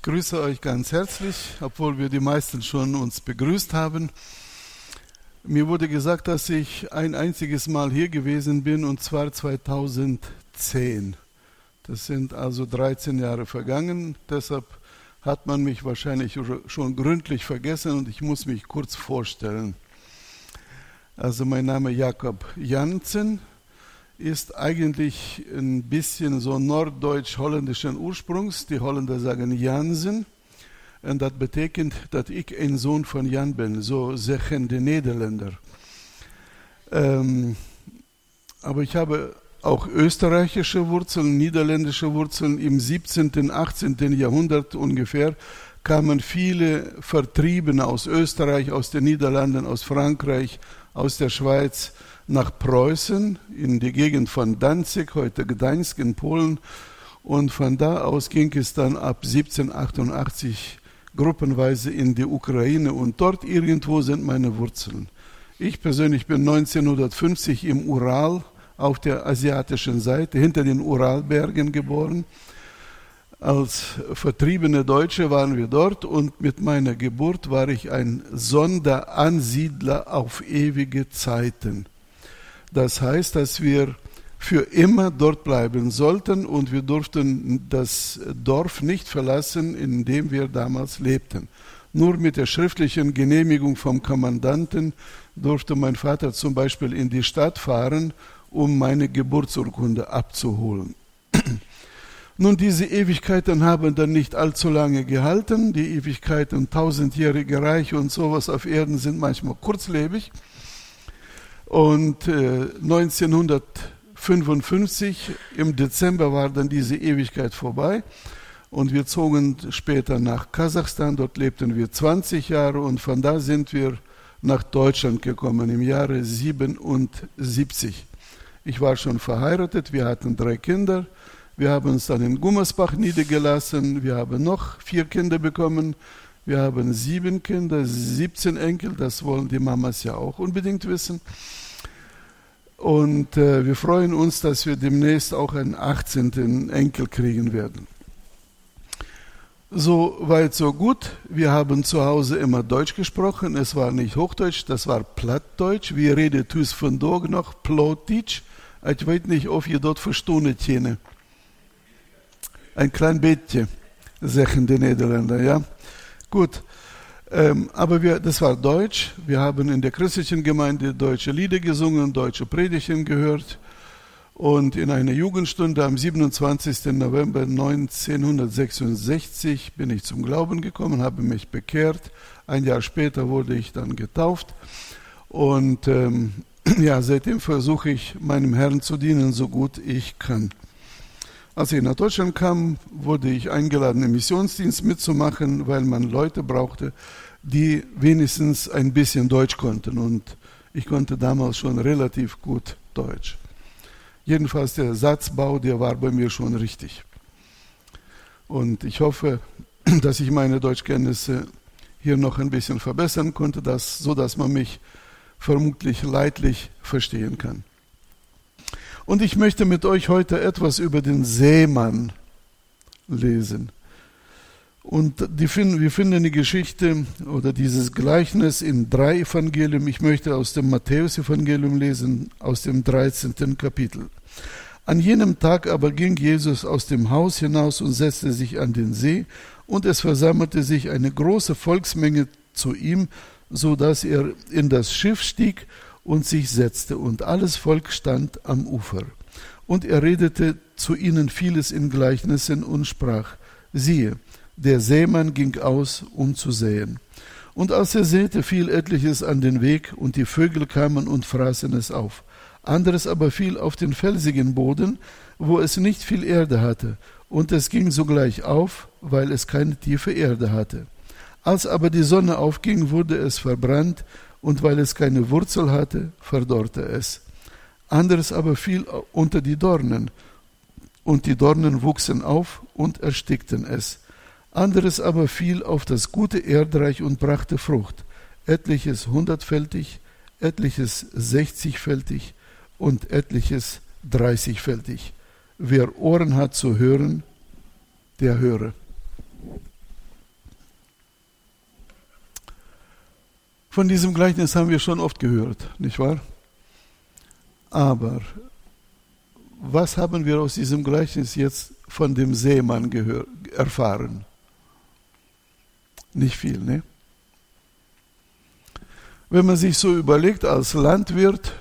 Ich grüße euch ganz herzlich, obwohl wir die meisten schon uns begrüßt haben. Mir wurde gesagt, dass ich ein einziges Mal hier gewesen bin und zwar 2010. Das sind also 13 Jahre vergangen, deshalb hat man mich wahrscheinlich schon gründlich vergessen und ich muss mich kurz vorstellen. Also mein Name Jakob Janssen, ist eigentlich ein bisschen so norddeutsch-holländischen Ursprungs. Die Holländer sagen Jansen. Und das bedeutet, dass ich ein Sohn von Jan bin. So sagen die Niederländer. Ähm, aber ich habe auch österreichische Wurzeln, niederländische Wurzeln. Im 17., 18. Jahrhundert ungefähr kamen viele Vertriebene aus Österreich, aus den Niederlanden, aus Frankreich, aus der Schweiz nach Preußen in die Gegend von Danzig, heute Gdańsk in Polen. Und von da aus ging es dann ab 1788 gruppenweise in die Ukraine und dort irgendwo sind meine Wurzeln. Ich persönlich bin 1950 im Ural auf der asiatischen Seite hinter den Uralbergen geboren. Als vertriebene Deutsche waren wir dort und mit meiner Geburt war ich ein Sonderansiedler auf ewige Zeiten. Das heißt, dass wir für immer dort bleiben sollten und wir durften das Dorf nicht verlassen, in dem wir damals lebten. Nur mit der schriftlichen Genehmigung vom Kommandanten durfte mein Vater zum Beispiel in die Stadt fahren, um meine Geburtsurkunde abzuholen. Nun, diese Ewigkeiten haben dann nicht allzu lange gehalten. Die Ewigkeiten, tausendjährige Reich und sowas auf Erden sind manchmal kurzlebig. Und äh, 1955 im Dezember war dann diese Ewigkeit vorbei und wir zogen später nach Kasachstan. Dort lebten wir 20 Jahre und von da sind wir nach Deutschland gekommen im Jahre 77. Ich war schon verheiratet, wir hatten drei Kinder. Wir haben uns dann in Gummersbach niedergelassen. Wir haben noch vier Kinder bekommen. Wir haben sieben Kinder, 17 Enkel. Das wollen die Mamas ja auch unbedingt wissen. Und äh, wir freuen uns, dass wir demnächst auch einen 18. Enkel kriegen werden. So weit, so gut. Wir haben zu Hause immer Deutsch gesprochen. Es war nicht Hochdeutsch, das war Plattdeutsch. Wir reden dus vandaag noch Plotdeutsch. Ich weiß nicht, ob ihr dort verstanden habt. Ein klein bisschen, sagen die Niederländer, ja. Gut. Ähm, aber wir, das war Deutsch. Wir haben in der christlichen Gemeinde deutsche Lieder gesungen, deutsche Predigten gehört. Und in einer Jugendstunde am 27. November 1966 bin ich zum Glauben gekommen, habe mich bekehrt. Ein Jahr später wurde ich dann getauft. Und ähm, ja, seitdem versuche ich meinem Herrn zu dienen, so gut ich kann. Als ich nach Deutschland kam, wurde ich eingeladen, im Missionsdienst mitzumachen, weil man Leute brauchte, die wenigstens ein bisschen Deutsch konnten. Und ich konnte damals schon relativ gut Deutsch. Jedenfalls der Satzbau, der war bei mir schon richtig. Und ich hoffe, dass ich meine Deutschkenntnisse hier noch ein bisschen verbessern konnte, dass, so dass man mich vermutlich leidlich verstehen kann. Und ich möchte mit euch heute etwas über den Seemann lesen. Und finden, wir finden die Geschichte oder dieses Gleichnis in drei Evangelien. Ich möchte aus dem Matthäus-Evangelium lesen, aus dem 13. Kapitel. An jenem Tag aber ging Jesus aus dem Haus hinaus und setzte sich an den See, und es versammelte sich eine große Volksmenge zu ihm, so dass er in das Schiff stieg und sich setzte, und alles Volk stand am Ufer. Und er redete zu ihnen vieles in Gleichnissen und sprach, siehe, der Sämann ging aus, um zu säen. Und als er säte, fiel etliches an den Weg, und die Vögel kamen und fraßen es auf. Anderes aber fiel auf den felsigen Boden, wo es nicht viel Erde hatte, und es ging sogleich auf, weil es keine tiefe Erde hatte. Als aber die Sonne aufging, wurde es verbrannt, und weil es keine Wurzel hatte, verdorrte es. Anderes aber fiel unter die Dornen, und die Dornen wuchsen auf und erstickten es. Anderes aber fiel auf das gute Erdreich und brachte Frucht, etliches hundertfältig, etliches sechzigfältig und etliches dreißigfältig. Wer Ohren hat zu hören, der höre. Von diesem Gleichnis haben wir schon oft gehört, nicht wahr? Aber was haben wir aus diesem Gleichnis jetzt von dem Seemann gehör, erfahren? Nicht viel, ne? Wenn man sich so überlegt, als Landwirt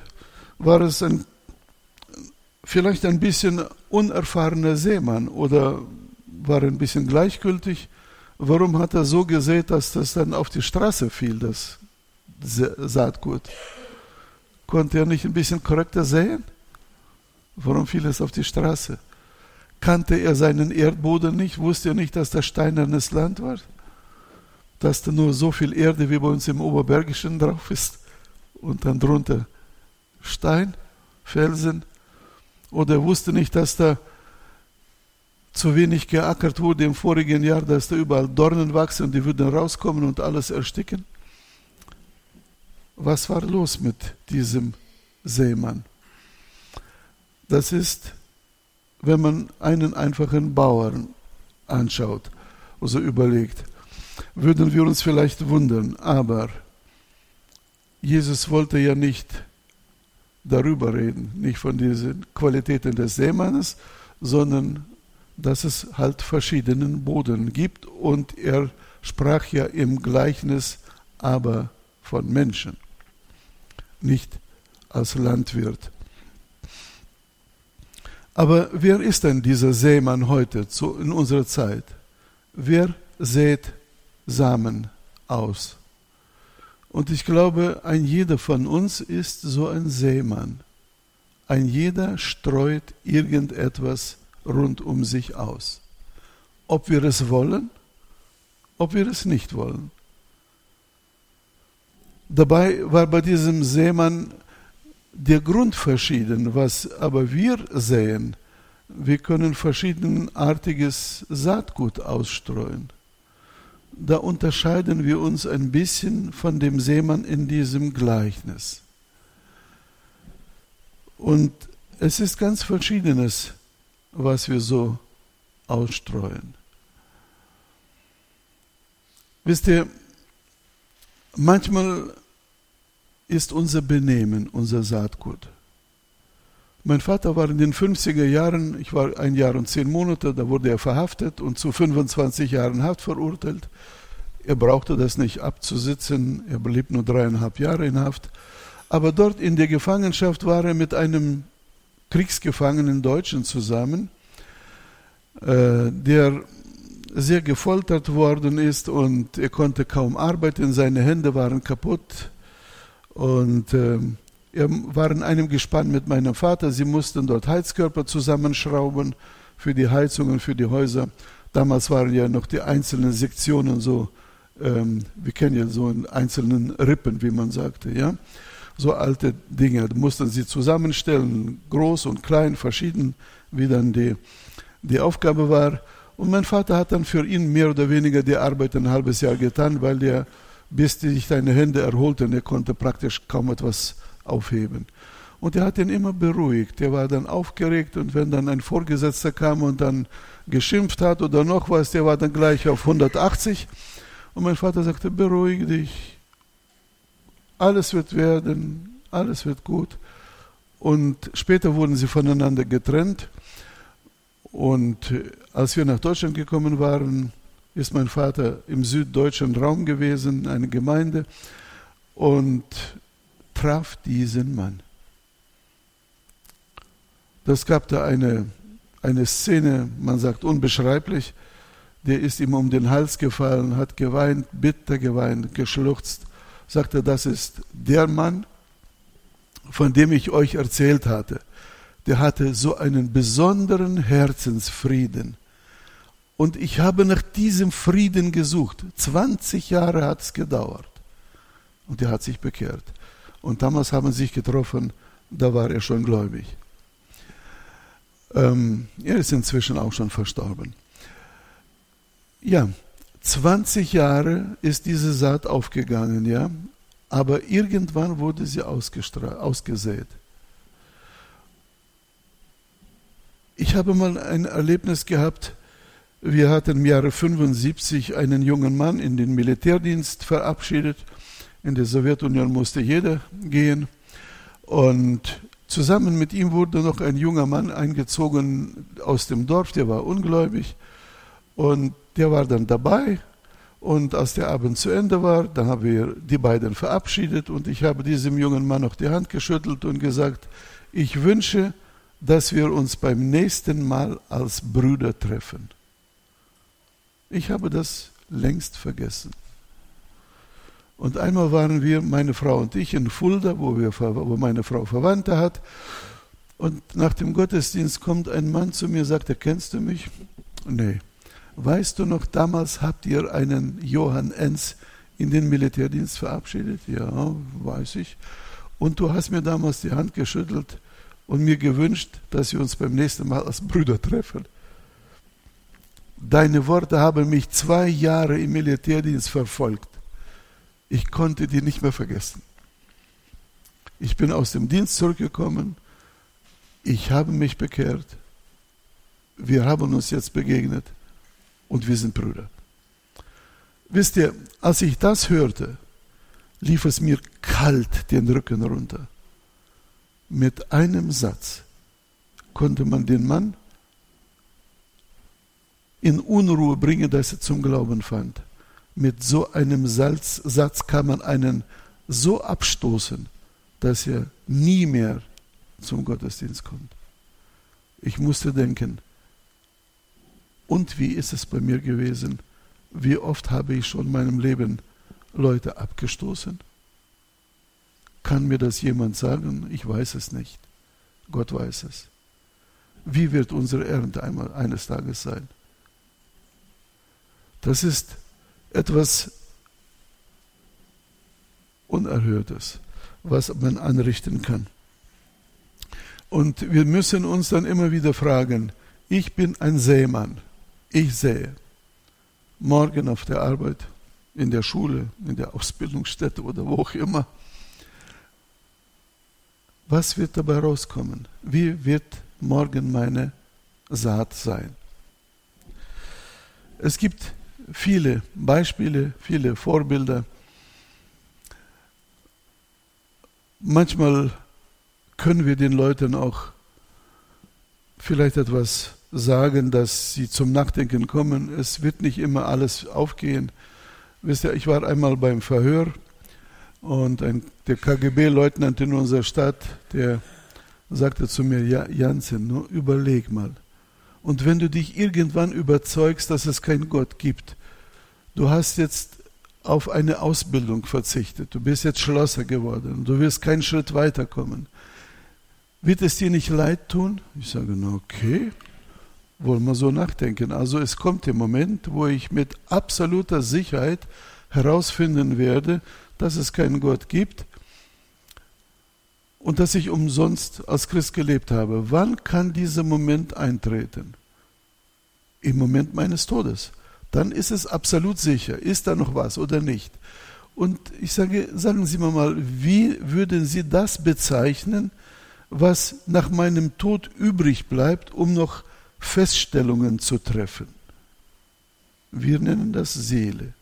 war es ein, vielleicht ein bisschen unerfahrener Seemann oder war ein bisschen gleichgültig. Warum hat er so gesät, dass das dann auf die Straße fiel, das Saatgut? Konnte er nicht ein bisschen korrekter säen? Warum fiel es auf die Straße? Kannte er seinen Erdboden nicht? Wusste er nicht, dass das steinernes Land war? dass da nur so viel Erde wie bei uns im Oberbergischen drauf ist und dann drunter Stein, Felsen. Oder er wusste nicht, dass da zu wenig geackert wurde im vorigen Jahr, dass da überall Dornen wachsen und die würden rauskommen und alles ersticken. Was war los mit diesem Seemann? Das ist, wenn man einen einfachen Bauern anschaut, also überlegt, würden wir uns vielleicht wundern, aber Jesus wollte ja nicht darüber reden, nicht von diesen Qualitäten des Seemannes, sondern dass es halt verschiedenen Boden gibt und er sprach ja im Gleichnis aber von Menschen, nicht als Landwirt. Aber wer ist denn dieser Seemann heute in unserer Zeit? Wer sät Samen aus. Und ich glaube, ein jeder von uns ist so ein Seemann. Ein jeder streut irgendetwas rund um sich aus. Ob wir es wollen, ob wir es nicht wollen. Dabei war bei diesem Seemann der Grund verschieden, was aber wir sehen. Wir können verschiedenartiges Saatgut ausstreuen da unterscheiden wir uns ein bisschen von dem Seemann in diesem Gleichnis. Und es ist ganz Verschiedenes, was wir so ausstreuen. Wisst ihr, manchmal ist unser Benehmen unser Saatgut. Mein Vater war in den 50er Jahren, ich war ein Jahr und zehn Monate, da wurde er verhaftet und zu 25 Jahren Haft verurteilt. Er brauchte das nicht abzusitzen, er blieb nur dreieinhalb Jahre in Haft. Aber dort in der Gefangenschaft war er mit einem kriegsgefangenen Deutschen zusammen, äh, der sehr gefoltert worden ist und er konnte kaum arbeiten, seine Hände waren kaputt und äh, wir waren in einem Gespann mit meinem Vater. Sie mussten dort Heizkörper zusammenschrauben für die Heizungen, für die Häuser. Damals waren ja noch die einzelnen Sektionen so, ähm, wir kennen ja so in einzelnen Rippen, wie man sagte, ja. So alte Dinge mussten sie zusammenstellen, groß und klein, verschieden, wie dann die, die Aufgabe war. Und mein Vater hat dann für ihn mehr oder weniger die Arbeit ein halbes Jahr getan, weil der, bis sich seine Hände erholten, er konnte praktisch kaum etwas aufheben. Und er hat ihn immer beruhigt. Er war dann aufgeregt und wenn dann ein Vorgesetzter kam und dann geschimpft hat oder noch was, der war dann gleich auf 180. Und mein Vater sagte, beruhige dich, alles wird werden, alles wird gut. Und später wurden sie voneinander getrennt. Und als wir nach Deutschland gekommen waren, ist mein Vater im süddeutschen Raum gewesen, eine Gemeinde. Und traf diesen Mann. Das gab da eine, eine Szene, man sagt unbeschreiblich, der ist ihm um den Hals gefallen, hat geweint, bitter geweint, geschluchzt, sagte, das ist der Mann, von dem ich euch erzählt hatte. Der hatte so einen besonderen Herzensfrieden. Und ich habe nach diesem Frieden gesucht. 20 Jahre hat es gedauert. Und er hat sich bekehrt. Und damals haben sie sich getroffen, da war er schon gläubig. Ähm, er ist inzwischen auch schon verstorben. Ja, 20 Jahre ist diese Saat aufgegangen, ja, aber irgendwann wurde sie ausgesät. Ich habe mal ein Erlebnis gehabt, wir hatten im Jahre 75 einen jungen Mann in den Militärdienst verabschiedet In der Sowjetunion musste jeder gehen. Und zusammen mit ihm wurde noch ein junger Mann eingezogen aus dem Dorf, der war ungläubig. Und der war dann dabei. Und als der Abend zu Ende war, dann haben wir die beiden verabschiedet und ich habe diesem jungen Mann noch die Hand geschüttelt und gesagt, ich wünsche, dass wir uns beim nächsten Mal als Brüder treffen. Ich habe das längst vergessen. Und einmal waren wir, meine Frau und ich, in Fulda, wo, wir, wo meine Frau Verwandte hat. Und nach dem Gottesdienst kommt ein Mann zu mir, sagt, er, kennst du mich? Nee. Weißt du noch, damals habt ihr einen Johann Enz in den Militärdienst verabschiedet? Ja, weiß ich. Und du hast mir damals die Hand geschüttelt und mir gewünscht, dass wir uns beim nächsten Mal als Brüder treffen. Deine Worte haben mich zwei Jahre im Militärdienst verfolgt. Ich konnte die nicht mehr vergessen. Ich bin aus dem Dienst zurückgekommen. Ich habe mich bekehrt. Wir haben uns jetzt begegnet und wir sind Brüder. Wisst ihr, als ich das hörte, lief es mir kalt den Rücken runter. Mit einem Satz konnte man den Mann in Unruhe bringen, dass er zum Glauben fand. Mit so einem Salz, Satz kann man einen so abstoßen, dass er nie mehr zum Gottesdienst kommt. Ich musste denken, und wie ist es bei mir gewesen? Wie oft habe ich schon in meinem Leben Leute abgestoßen? Kann mir das jemand sagen? Ich weiß es nicht. Gott weiß es. Wie wird unsere Ernte einmal eines Tages sein? Das ist etwas Unerhörtes, was man anrichten kann. Und wir müssen uns dann immer wieder fragen, ich bin ein Seemann, ich sähe, morgen auf der Arbeit, in der Schule, in der Ausbildungsstätte oder wo auch immer, was wird dabei rauskommen? Wie wird morgen meine Saat sein? Es gibt viele Beispiele, viele Vorbilder. Manchmal können wir den Leuten auch vielleicht etwas sagen, dass sie zum Nachdenken kommen. Es wird nicht immer alles aufgehen. Wisst ihr, ich war einmal beim Verhör und ein, der KGB-Leutnant in unserer Stadt, der sagte zu mir, ja, Jansen, nur überleg mal. Und wenn du dich irgendwann überzeugst, dass es keinen Gott gibt, du hast jetzt auf eine Ausbildung verzichtet, du bist jetzt Schlosser geworden, du wirst keinen Schritt weiterkommen. Wird es dir nicht leid tun? Ich sage, na okay, wollen wir so nachdenken. Also es kommt der Moment, wo ich mit absoluter Sicherheit herausfinden werde, dass es keinen Gott gibt und dass ich umsonst als Christ gelebt habe. Wann kann dieser Moment eintreten? Im Moment meines Todes dann ist es absolut sicher, ist da noch was oder nicht. Und ich sage, sagen Sie mir mal, wie würden Sie das bezeichnen, was nach meinem Tod übrig bleibt, um noch Feststellungen zu treffen? Wir nennen das Seele.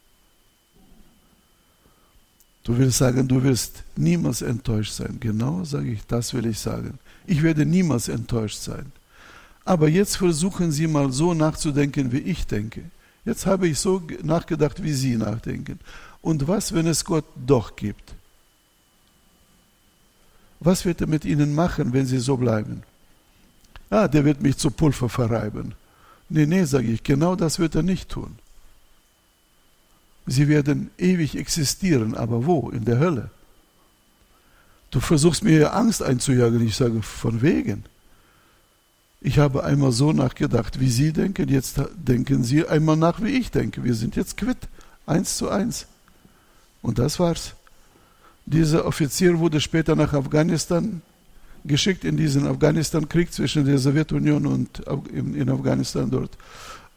Du willst sagen, du wirst niemals enttäuscht sein. Genau sage ich, das will ich sagen. Ich werde niemals enttäuscht sein. Aber jetzt versuchen Sie mal so nachzudenken, wie ich denke. Jetzt habe ich so nachgedacht, wie Sie nachdenken. Und was, wenn es Gott doch gibt? Was wird er mit Ihnen machen, wenn Sie so bleiben? Ah, der wird mich zu Pulver verreiben. Nee, nee, sage ich, genau das wird er nicht tun. Sie werden ewig existieren, aber wo? In der Hölle. Du versuchst mir Angst einzujagen. Ich sage, von wegen. Ich habe einmal so nachgedacht, wie Sie denken, jetzt denken Sie einmal nach, wie ich denke. Wir sind jetzt quitt, eins zu eins. Und das war's. Dieser Offizier wurde später nach Afghanistan geschickt, in diesen Afghanistan-Krieg zwischen der Sowjetunion und in Afghanistan dort.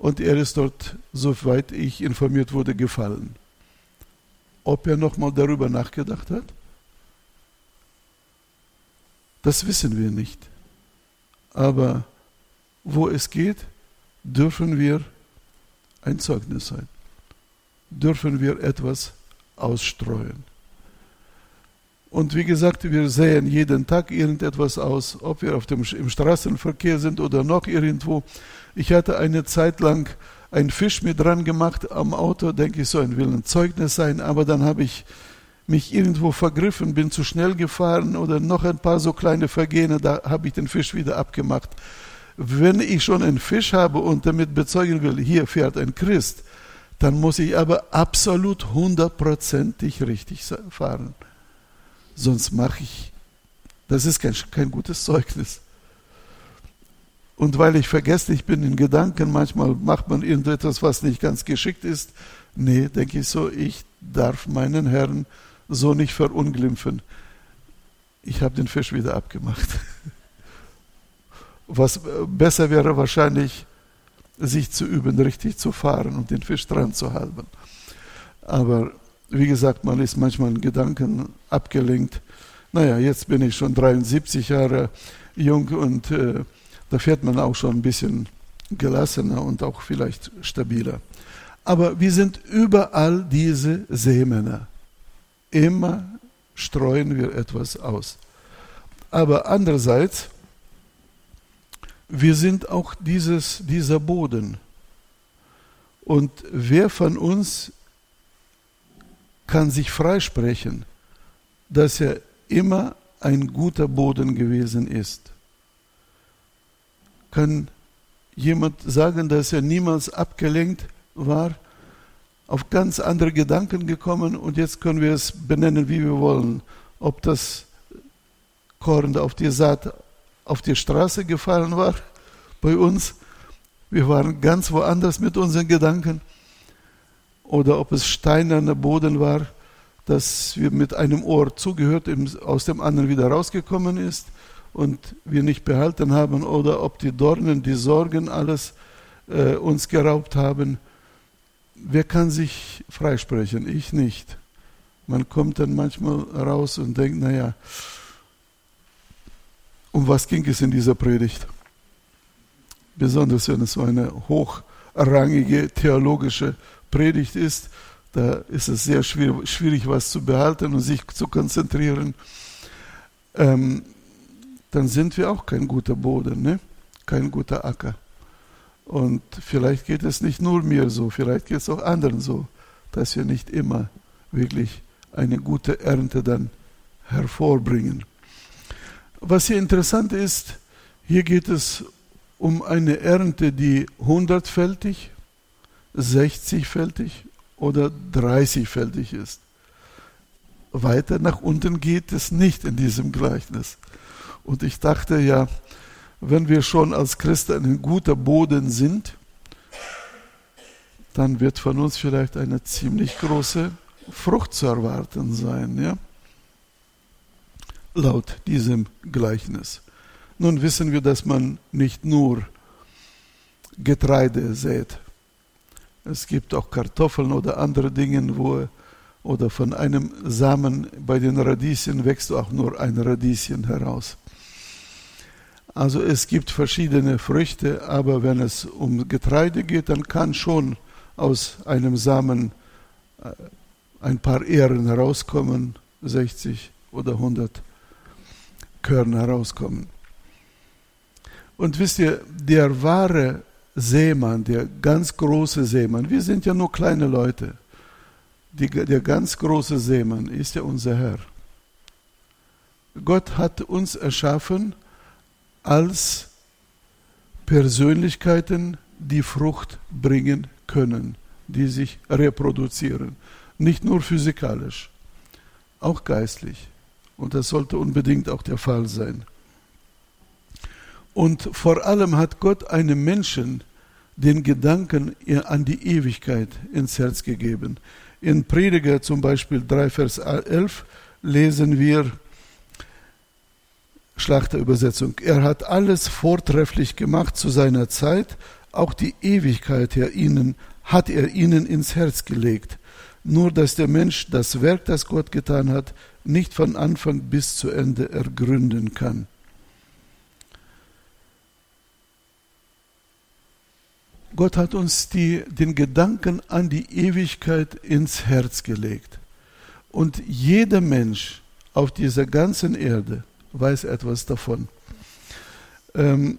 Und er ist dort, soweit ich informiert wurde, gefallen. Ob er nochmal darüber nachgedacht hat? Das wissen wir nicht. Aber wo es geht, dürfen wir ein Zeugnis sein. Dürfen wir etwas ausstreuen. Und wie gesagt, wir sehen jeden Tag irgendetwas aus, ob wir auf dem, im Straßenverkehr sind oder noch irgendwo. Ich hatte eine Zeit lang einen Fisch mit dran gemacht am Auto, denke ich, so ein will Zeugnis sein, aber dann habe ich mich irgendwo vergriffen, bin zu schnell gefahren oder noch ein paar so kleine Vergehen, da habe ich den Fisch wieder abgemacht. Wenn ich schon einen Fisch habe und damit bezeugen will, hier fährt ein Christ, dann muss ich aber absolut hundertprozentig richtig fahren. Sonst mache ich, das ist kein, kein gutes Zeugnis. Und weil ich vergesse, ich bin in Gedanken, manchmal macht man irgendetwas, was nicht ganz geschickt ist. Nee, denke ich so, ich darf meinen Herrn so nicht verunglimpfen. Ich habe den Fisch wieder abgemacht. Was besser wäre wahrscheinlich, sich zu üben, richtig zu fahren und den Fisch dran zu halten. Aber wie gesagt, man ist manchmal in Gedanken abgelenkt. Naja, jetzt bin ich schon 73 Jahre jung und äh, da fährt man auch schon ein bisschen gelassener und auch vielleicht stabiler. Aber wir sind überall diese Seemänner. Immer streuen wir etwas aus. Aber andererseits, wir sind auch dieses, dieser Boden. Und wer von uns kann sich freisprechen, dass er immer ein guter Boden gewesen ist? Kann jemand sagen, dass er niemals abgelenkt war? auf ganz andere Gedanken gekommen und jetzt können wir es benennen, wie wir wollen. Ob das Korn auf die Saat auf die Straße gefallen war bei uns, wir waren ganz woanders mit unseren Gedanken, oder ob es steinerner Boden war, dass wir mit einem Ohr zugehört, aus dem anderen wieder rausgekommen ist und wir nicht behalten haben, oder ob die Dornen, die Sorgen alles äh, uns geraubt haben wer kann sich freisprechen? Ich nicht. Man kommt dann manchmal raus und denkt, naja, um was ging es in dieser Predigt? Besonders wenn es so eine hochrangige theologische Predigt ist, da ist es sehr schwierig, schwierig was zu behalten und sich zu konzentrieren. Ähm, dann sind wir auch kein guter Boden, ne? kein guter Acker. Und vielleicht geht es nicht nur mir so, vielleicht geht es auch anderen so, dass wir nicht immer wirklich eine gute Ernte dann hervorbringen. Was hier interessant ist, hier geht es um eine Ernte, die hundertfältig, sechzigfältig oder dreißigfältig ist. Weiter nach unten geht es nicht in diesem Gleichnis. Und ich dachte ja, wenn wir schon als Christen ein guter Boden sind, dann wird von uns vielleicht eine ziemlich große Frucht zu erwarten sein, ja? Laut diesem Gleichnis. Nun wissen wir, dass man nicht nur Getreide sät. Es gibt auch Kartoffeln oder andere Dinge, wo oder von einem Samen bei den Radieschen wächst auch nur ein Radieschen heraus. Also es gibt verschiedene Früchte, aber wenn es um Getreide geht, dann kann schon aus einem Samen äh, ein paar Ähren herauskommen, 60 oder 100 Körner herauskommen. Und wisst ihr, der wahre Seemann, der ganz große Seemann, wir sind ja nur kleine Leute, die, der ganz große Seemann ist ja unser Herr. Gott hat uns erschaffen, als Persönlichkeiten, die Frucht bringen können, die sich reproduzieren. Nicht nur physikalisch, auch geistlich. Und das sollte unbedingt auch der Fall sein. Und vor allem hat Gott einem Menschen den Gedanken an die Ewigkeit ins Herz gegeben. In Prediger zum Beispiel 3, Vers 11 lesen wir, Schlachterübersetzung. Er hat alles vortrefflich gemacht zu seiner Zeit, auch die Ewigkeit er ihnen, hat er ihnen ins Herz gelegt. Nur dass der Mensch das Werk, das Gott getan hat, nicht von Anfang bis zu Ende ergründen kann. Gott hat uns die, den Gedanken an die Ewigkeit ins Herz gelegt. Und jeder Mensch auf dieser ganzen Erde weiß etwas davon. Ähm,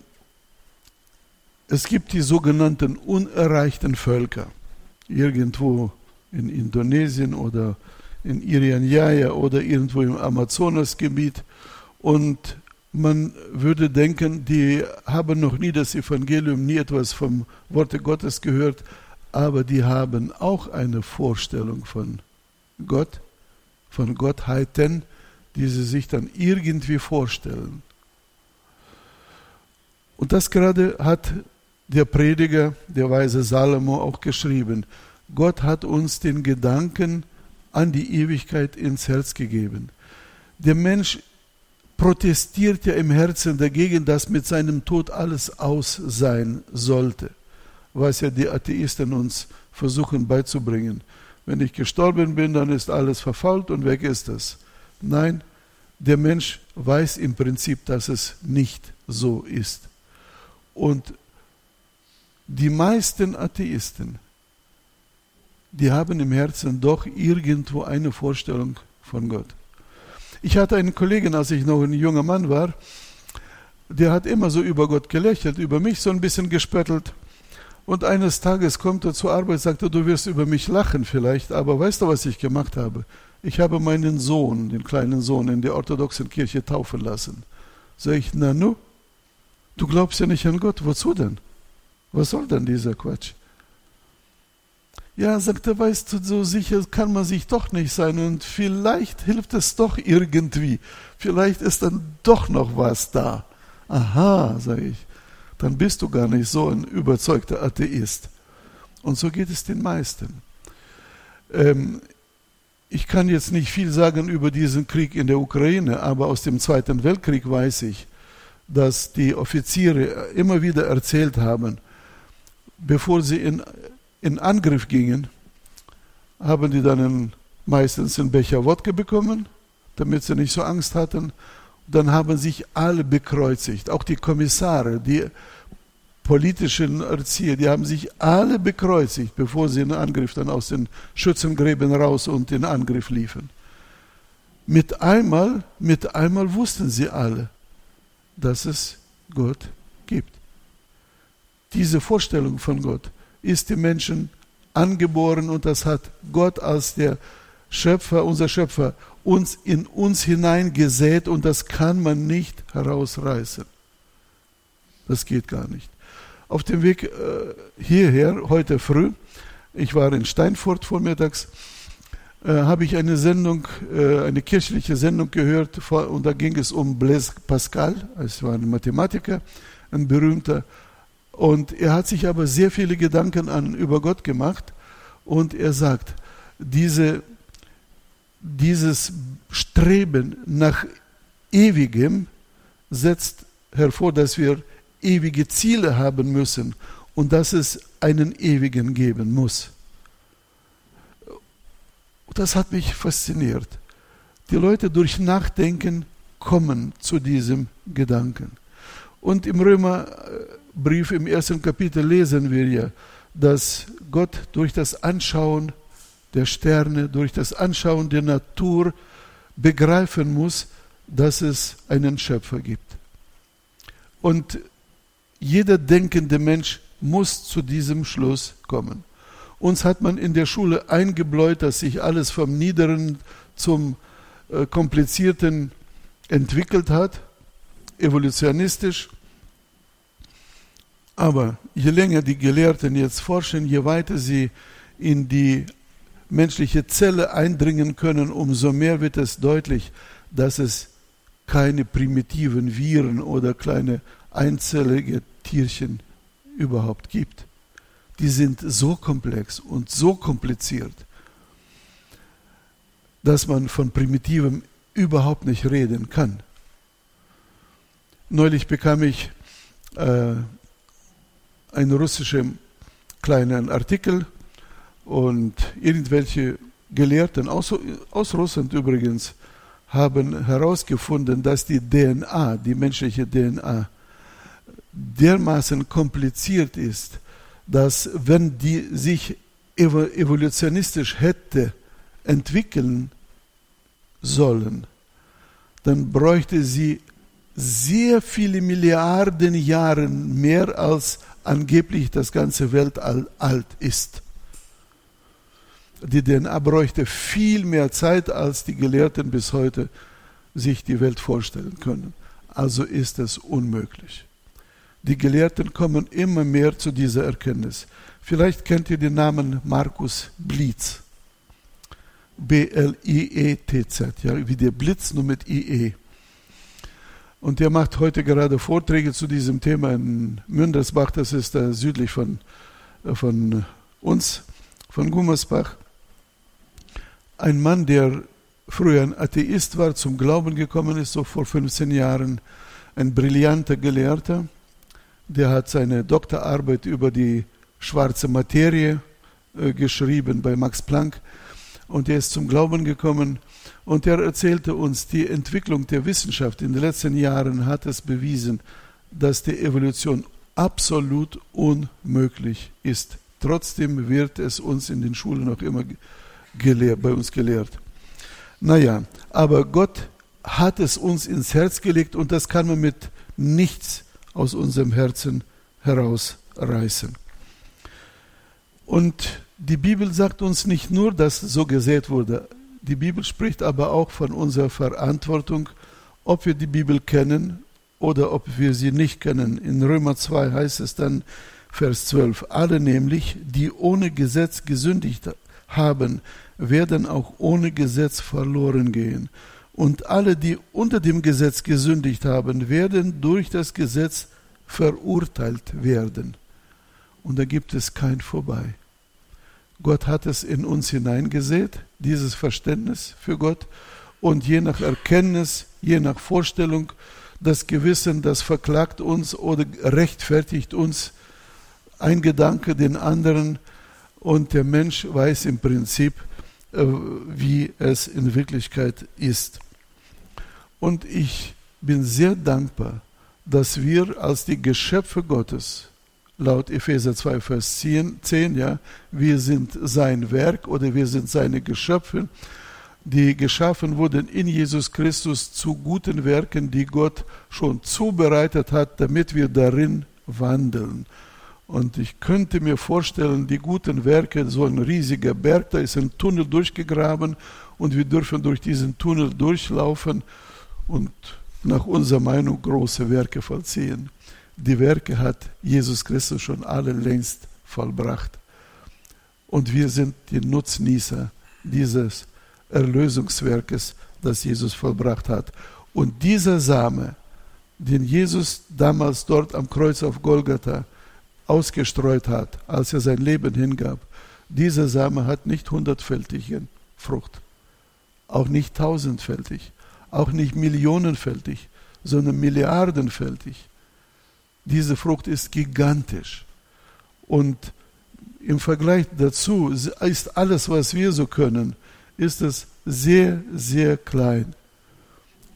es gibt die sogenannten unerreichten Völker, irgendwo in Indonesien oder in Irian Jaya oder irgendwo im Amazonasgebiet. Und man würde denken, die haben noch nie das Evangelium, nie etwas vom Worte Gottes gehört, aber die haben auch eine Vorstellung von Gott, von Gottheiten, die sie sich dann irgendwie vorstellen. Und das gerade hat der Prediger, der weise Salomo, auch geschrieben. Gott hat uns den Gedanken an die Ewigkeit ins Herz gegeben. Der Mensch protestiert ja im Herzen dagegen, dass mit seinem Tod alles aus sein sollte, was ja die Atheisten uns versuchen beizubringen. Wenn ich gestorben bin, dann ist alles verfault und weg ist es. Nein, der Mensch weiß im Prinzip, dass es nicht so ist. Und die meisten Atheisten, die haben im Herzen doch irgendwo eine Vorstellung von Gott. Ich hatte einen Kollegen, als ich noch ein junger Mann war, der hat immer so über Gott gelächelt, über mich so ein bisschen gespöttelt. Und eines Tages kommt er zur Arbeit, sagt er, du wirst über mich lachen vielleicht, aber weißt du, was ich gemacht habe? Ich habe meinen Sohn, den kleinen Sohn, in der orthodoxen Kirche taufen lassen. Sag ich, na nu, du glaubst ja nicht an Gott, wozu denn? Was soll denn dieser Quatsch? Ja, sagt er, weißt du, so sicher kann man sich doch nicht sein und vielleicht hilft es doch irgendwie. Vielleicht ist dann doch noch was da. Aha, sage ich, dann bist du gar nicht so ein überzeugter Atheist. Und so geht es den meisten. Ähm, ich kann jetzt nicht viel sagen über diesen Krieg in der Ukraine, aber aus dem Zweiten Weltkrieg weiß ich, dass die Offiziere immer wieder erzählt haben, bevor sie in, in Angriff gingen, haben die dann meistens einen Becher Wodka bekommen, damit sie nicht so Angst hatten. Dann haben sich alle bekreuzigt, auch die Kommissare, die politischen Erzieher, die haben sich alle bekreuzigt, bevor sie in Angriff dann aus den Schützengräben raus und in Angriff liefen. Mit einmal, mit einmal wussten sie alle, dass es Gott gibt. Diese Vorstellung von Gott ist dem Menschen angeboren und das hat Gott als der Schöpfer, unser Schöpfer, uns in uns hineingesät und das kann man nicht herausreißen. Das geht gar nicht. Auf dem Weg äh, hierher, heute früh, ich war in Steinfurt vormittags, äh, habe ich eine Sendung, äh, eine kirchliche Sendung gehört und da ging es um Blaise Pascal, es war ein Mathematiker, ein berühmter und er hat sich aber sehr viele Gedanken an, über Gott gemacht und er sagt, diese, dieses Streben nach Ewigem setzt hervor, dass wir ewige Ziele haben müssen und dass es einen ewigen geben muss. Das hat mich fasziniert. Die Leute durch Nachdenken kommen zu diesem Gedanken. Und im Römerbrief im ersten Kapitel lesen wir ja, dass Gott durch das Anschauen der Sterne, durch das Anschauen der Natur begreifen muss, dass es einen Schöpfer gibt. Und jeder denkende Mensch muss zu diesem Schluss kommen. Uns hat man in der Schule eingebläut, dass sich alles vom Niederen zum äh, Komplizierten entwickelt hat evolutionistisch. Aber je länger die Gelehrten jetzt forschen, je weiter sie in die menschliche Zelle eindringen können, umso mehr wird es deutlich, dass es keine primitiven Viren oder kleine einzellige Tierchen überhaupt gibt. Die sind so komplex und so kompliziert, dass man von primitivem überhaupt nicht reden kann. Neulich bekam ich äh, einen russischen kleinen Artikel und irgendwelche Gelehrten aus, aus Russland übrigens haben herausgefunden, dass die DNA, die menschliche DNA, dermaßen kompliziert ist, dass wenn die sich evolutionistisch hätte entwickeln sollen, dann bräuchte sie sehr viele Milliarden Jahre mehr als angeblich das ganze Weltall alt ist. Die DNA bräuchte viel mehr Zeit, als die Gelehrten bis heute sich die Welt vorstellen können. Also ist es unmöglich. Die Gelehrten kommen immer mehr zu dieser Erkenntnis. Vielleicht kennt ihr den Namen Markus Blitz. B-L-I-E-T-Z, ja, wie der Blitz, nur mit I-E. Und der macht heute gerade Vorträge zu diesem Thema in Mündersbach, das ist da südlich von, äh, von uns, von Gummersbach. Ein Mann, der früher ein Atheist war, zum Glauben gekommen ist, so vor 15 Jahren, ein brillanter Gelehrter, der hat seine Doktorarbeit über die schwarze Materie äh, geschrieben bei Max Planck. Und er ist zum Glauben gekommen und er erzählte uns, die Entwicklung der Wissenschaft in den letzten Jahren hat es bewiesen, dass die Evolution absolut unmöglich ist. Trotzdem wird es uns in den Schulen noch immer gelehrt, bei uns gelehrt. Naja, aber Gott hat es uns ins Herz gelegt und das kann man mit nichts aus unserem Herzen herausreißen. Und die Bibel sagt uns nicht nur, dass so gesät wurde. Die Bibel spricht aber auch von unserer Verantwortung, ob wir die Bibel kennen oder ob wir sie nicht kennen. In Römer 2 heißt es dann, Vers 12, alle nämlich, die ohne Gesetz gesündigt haben, werden auch ohne Gesetz verloren gehen. Und alle, die unter dem Gesetz gesündigt haben, werden durch das Gesetz verurteilt werden. Und da gibt es kein Vorbei. Gott hat es in uns hineingesät, dieses Verständnis für Gott. Und je nach Erkenntnis, je nach Vorstellung, das Gewissen, das verklagt uns oder rechtfertigt uns ein Gedanke den anderen. Und der Mensch weiß im Prinzip, äh, wie es in Wirklichkeit ist. Und ich bin sehr dankbar, dass wir als die Geschöpfe Gottes laut Epheser 2, Vers 10, 10, ja, wir sind sein Werk oder wir sind seine Geschöpfe, die geschaffen wurden in Jesus Christus zu guten Werken, die Gott schon zubereitet hat, damit wir darin wandeln. Und ich könnte mir vorstellen, die guten Werke, so ein riesiger Berg, da ist ein Tunnel durchgegraben und wir dürfen durch diesen Tunnel durchlaufen und nach unserer Meinung große Werke vollziehen die Werke hat Jesus Christus schon alle längst vollbracht. Und wir sind die Nutznießer dieses Erlösungswerkes, das Jesus vollbracht hat. Und dieser Same, den Jesus damals dort am Kreuz auf Golgatha ausgestreut hat, als er sein Leben hingab, dieser Same hat nicht hundertfältige Frucht, auch nicht tausendfältig, auch nicht millionenfältig, sondern milliardenfältig. Diese Frucht ist gigantisch. Und im Vergleich dazu ist alles, was wir so können, ist es sehr, sehr klein.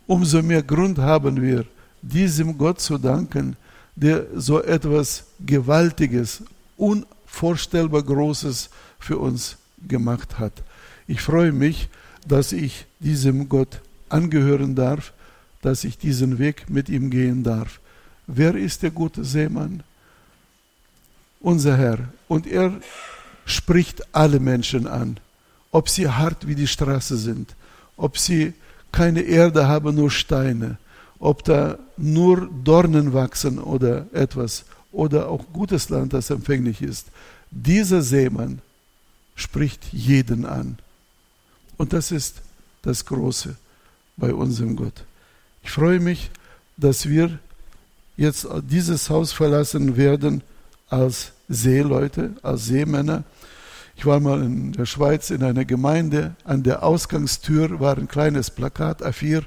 Umso mehr Grund haben wir, diesem Gott zu danken, der so etwas Gewaltiges, unvorstellbar Großes für uns gemacht hat. Ich freue mich, dass ich diesem Gott angehören darf, dass ich diesen Weg mit ihm gehen darf. Wer ist der gute Seemann? Unser Herr. Und er spricht alle Menschen an, ob sie hart wie die Straße sind, ob sie keine Erde haben, nur Steine, ob da nur Dornen wachsen oder etwas, oder auch gutes Land, das empfänglich ist. Dieser Seemann spricht jeden an. Und das ist das Große bei unserem Gott. Ich freue mich, dass wir jetzt dieses Haus verlassen werden als Seeleute, als Seemänner. Ich war mal in der Schweiz in einer Gemeinde, an der Ausgangstür war ein kleines Plakat A4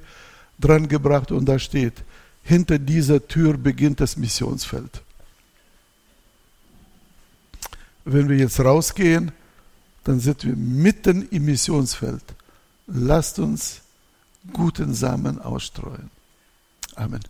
dran gebracht und da steht, hinter dieser Tür beginnt das Missionsfeld. Wenn wir jetzt rausgehen, dann sind wir mitten im Missionsfeld. Lasst uns guten Samen ausstreuen. Amen.